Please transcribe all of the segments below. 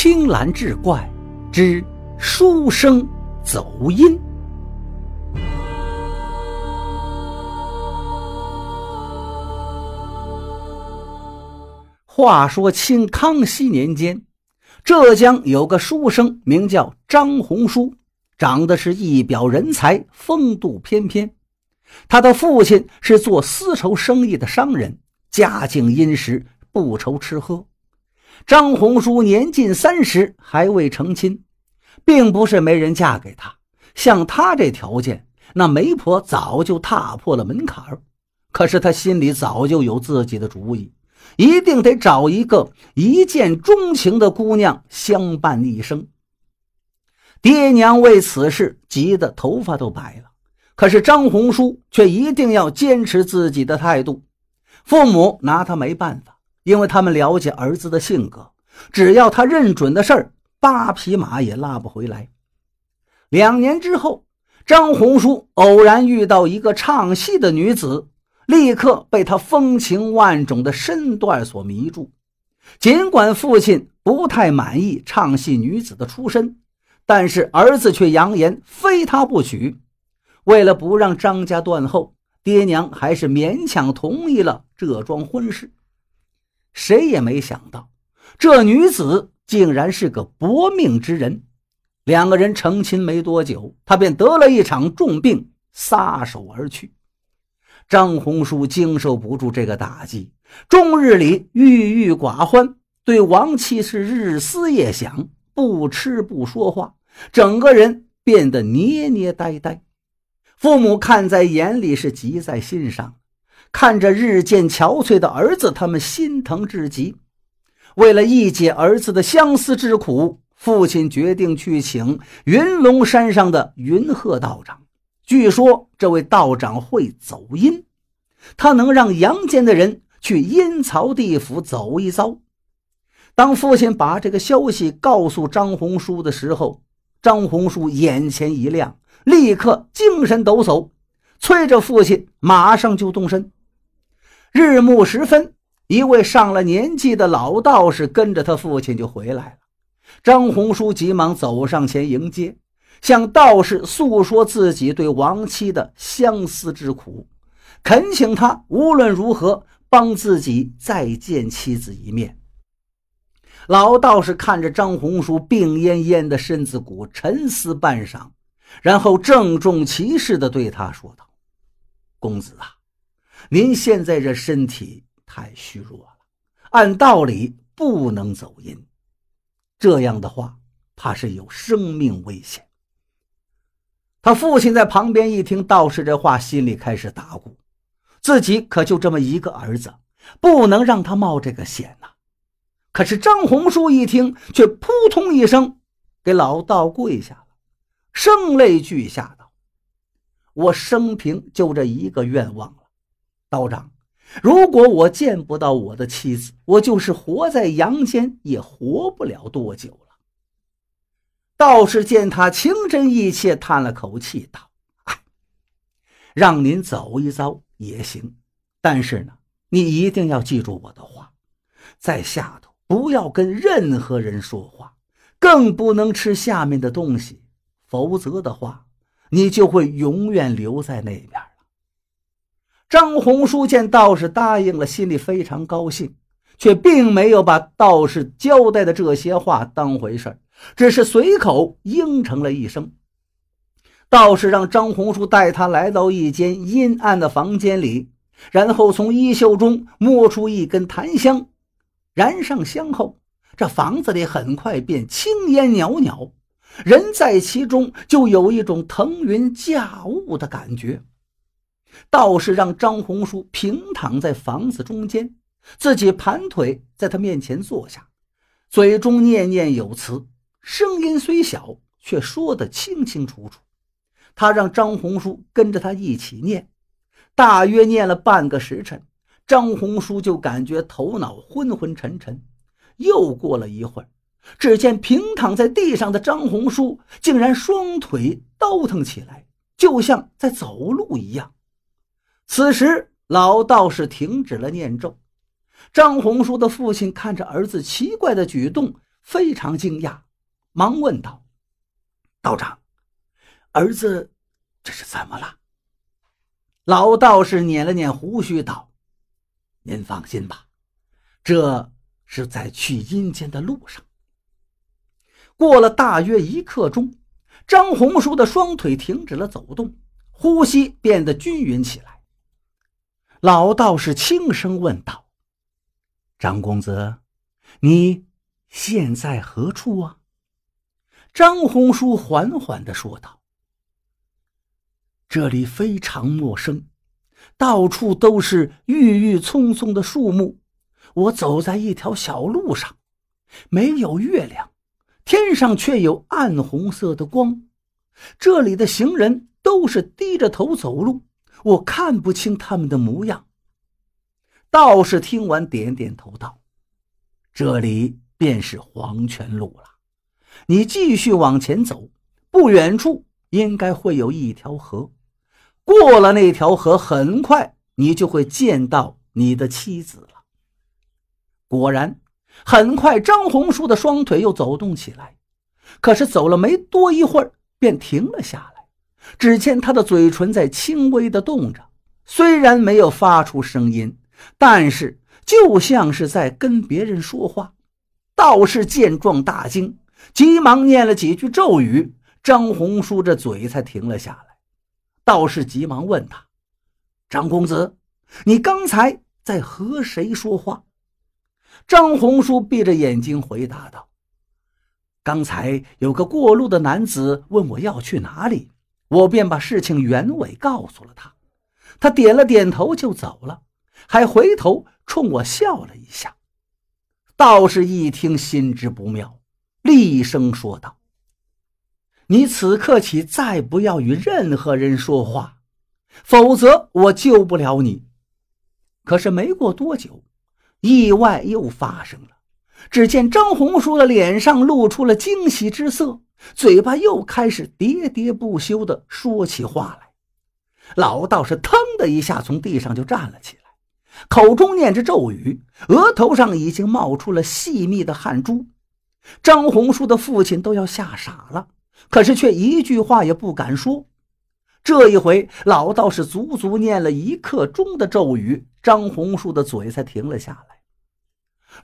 青蓝志怪之书生走音。话说清康熙年间，浙江有个书生，名叫张宏书，长得是一表人才，风度翩翩。他的父亲是做丝绸生意的商人，家境殷实，不愁吃喝。张红书年近三十，还未成亲，并不是没人嫁给他。像他这条件，那媒婆早就踏破了门槛。可是他心里早就有自己的主意，一定得找一个一见钟情的姑娘相伴一生。爹娘为此事急得头发都白了，可是张红书却一定要坚持自己的态度，父母拿他没办法。因为他们了解儿子的性格，只要他认准的事儿，八匹马也拉不回来。两年之后，张红书偶然遇到一个唱戏的女子，立刻被她风情万种的身段所迷住。尽管父亲不太满意唱戏女子的出身，但是儿子却扬言非她不娶。为了不让张家断后，爹娘还是勉强同意了这桩婚事。谁也没想到，这女子竟然是个薄命之人。两个人成亲没多久，她便得了一场重病，撒手而去。张红书经受不住这个打击，终日里郁郁寡欢，对亡妻是日思夜想，不吃不说话，整个人变得捏捏呆呆。父母看在眼里，是急在心上。看着日渐憔悴的儿子，他们心疼至极。为了一解儿子的相思之苦，父亲决定去请云龙山上的云鹤道长。据说这位道长会走阴，他能让阳间的人去阴曹地府走一遭。当父亲把这个消息告诉张红书的时候，张红书眼前一亮，立刻精神抖擞，催着父亲马上就动身。日暮时分，一位上了年纪的老道士跟着他父亲就回来了。张红书急忙走上前迎接，向道士诉说自己对亡妻的相思之苦，恳请他无论如何帮自己再见妻子一面。老道士看着张红书病恹恹的身子骨，沉思半晌，然后郑重其事地对他说道：“公子啊。”您现在这身体太虚弱了，按道理不能走阴，这样的话怕是有生命危险。他父亲在旁边一听道士这话，心里开始打鼓，自己可就这么一个儿子，不能让他冒这个险呐。可是张红书一听，却扑通一声给老道跪下了，声泪俱下道：“我生平就这一个愿望。”道长，如果我见不到我的妻子，我就是活在阳间也活不了多久了。道士见他情真意切，叹了口气道：“哎，让您走一遭也行，但是呢，你一定要记住我的话，在下头不要跟任何人说话，更不能吃下面的东西，否则的话，你就会永远留在那边。”张红书见道士答应了，心里非常高兴，却并没有把道士交代的这些话当回事只是随口应承了一声。道士让张红书带他来到一间阴暗的房间里，然后从衣袖中摸出一根檀香，燃上香后，这房子里很快便青烟袅袅，人在其中就有一种腾云驾雾的感觉。道士让张红书平躺在房子中间，自己盘腿在他面前坐下，嘴中念念有词，声音虽小，却说得清清楚楚。他让张红书跟着他一起念，大约念了半个时辰，张红书就感觉头脑昏昏沉沉。又过了一会儿，只见平躺在地上的张红书竟然双腿倒腾起来，就像在走路一样。此时，老道士停止了念咒。张红书的父亲看着儿子奇怪的举动，非常惊讶，忙问道：“道长，儿子这是怎么了？”老道士捻了捻胡须道：“您放心吧，这是在去阴间的路上。”过了大约一刻钟，张红书的双腿停止了走动，呼吸变得均匀起来。老道士轻声问道：“张公子，你现在何处啊？”张红书缓缓的说道：“这里非常陌生，到处都是郁郁葱葱的树木。我走在一条小路上，没有月亮。”天上却有暗红色的光，这里的行人都是低着头走路，我看不清他们的模样。道士听完，点点头道：“这里便是黄泉路了。你继续往前走，不远处应该会有一条河。过了那条河，很快你就会见到你的妻子了。”果然。很快，张红书的双腿又走动起来，可是走了没多一会儿，便停了下来。只见他的嘴唇在轻微的动着，虽然没有发出声音，但是就像是在跟别人说话。道士见状大惊，急忙念了几句咒语，张红书这嘴才停了下来。道士急忙问他：“张公子，你刚才在和谁说话？”张红书闭着眼睛回答道：“刚才有个过路的男子问我要去哪里，我便把事情原委告诉了他。他点了点头就走了，还回头冲我笑了一下。”道士一听，心知不妙，厉声说道：“你此刻起再不要与任何人说话，否则我救不了你。”可是没过多久。意外又发生了，只见张红书的脸上露出了惊喜之色，嘴巴又开始喋喋不休地说起话来。老道士腾的一下从地上就站了起来，口中念着咒语，额头上已经冒出了细密的汗珠。张红书的父亲都要吓傻了，可是却一句话也不敢说。这一回，老道士足足念了一刻钟的咒语，张红书的嘴才停了下来。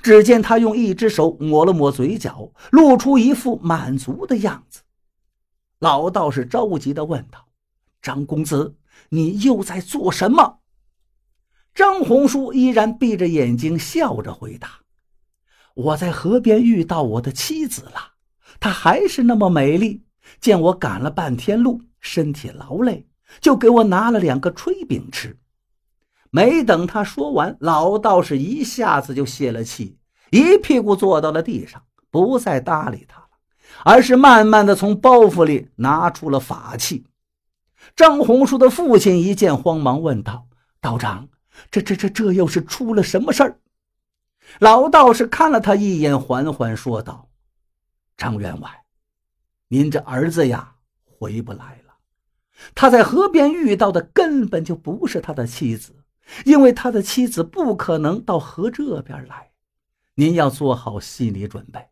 只见他用一只手抹了抹嘴角，露出一副满足的样子。老道士着急地问道：“张公子，你又在做什么？”张红书依然闭着眼睛，笑着回答：“我在河边遇到我的妻子了，她还是那么美丽。见我赶了半天路，身体劳累，就给我拿了两个炊饼吃。”没等他说完，老道士一下子就泄了气，一屁股坐到了地上，不再搭理他了，而是慢慢的从包袱里拿出了法器。张红书的父亲一见，慌忙问道：“道长，这、这、这、这又是出了什么事儿？”老道士看了他一眼，缓缓说道：“张员外，您这儿子呀，回不来了。他在河边遇到的根本就不是他的妻子。”因为他的妻子不可能到河这边来，您要做好心理准备。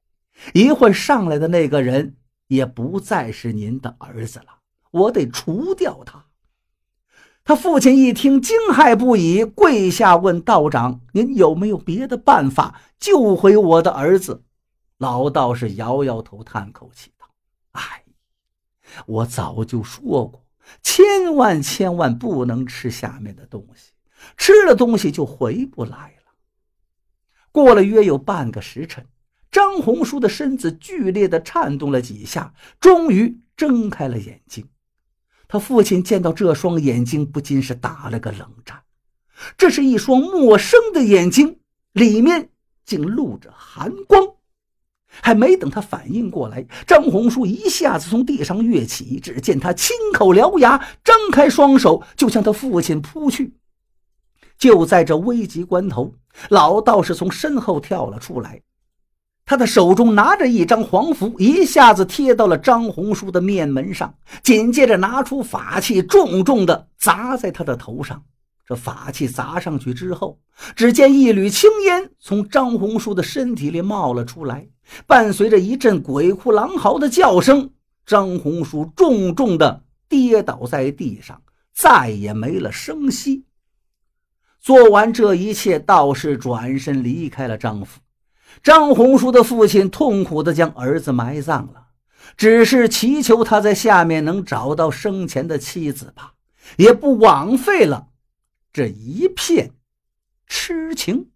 一会上来的那个人也不再是您的儿子了，我得除掉他。他父亲一听，惊骇不已，跪下问道长：“您有没有别的办法救回我的儿子？”老道士摇摇头，叹口气道：“哎，我早就说过，千万千万不能吃下面的东西。”吃了东西就回不来了。过了约有半个时辰，张红书的身子剧烈的颤动了几下，终于睁开了眼睛。他父亲见到这双眼睛，不禁是打了个冷战。这是一双陌生的眼睛，里面竟露着寒光。还没等他反应过来，张红书一下子从地上跃起，只见他亲口獠牙，张开双手就向他父亲扑去。就在这危急关头，老道士从身后跳了出来，他的手中拿着一张黄符，一下子贴到了张红书的面门上，紧接着拿出法器，重重的砸在他的头上。这法器砸上去之后，只见一缕青烟从张红书的身体里冒了出来，伴随着一阵鬼哭狼嚎的叫声，张红书重重的跌倒在地上，再也没了声息。做完这一切，道士转身离开了张府。张红书的父亲痛苦地将儿子埋葬了，只是祈求他在下面能找到生前的妻子吧，也不枉费了这一片痴情。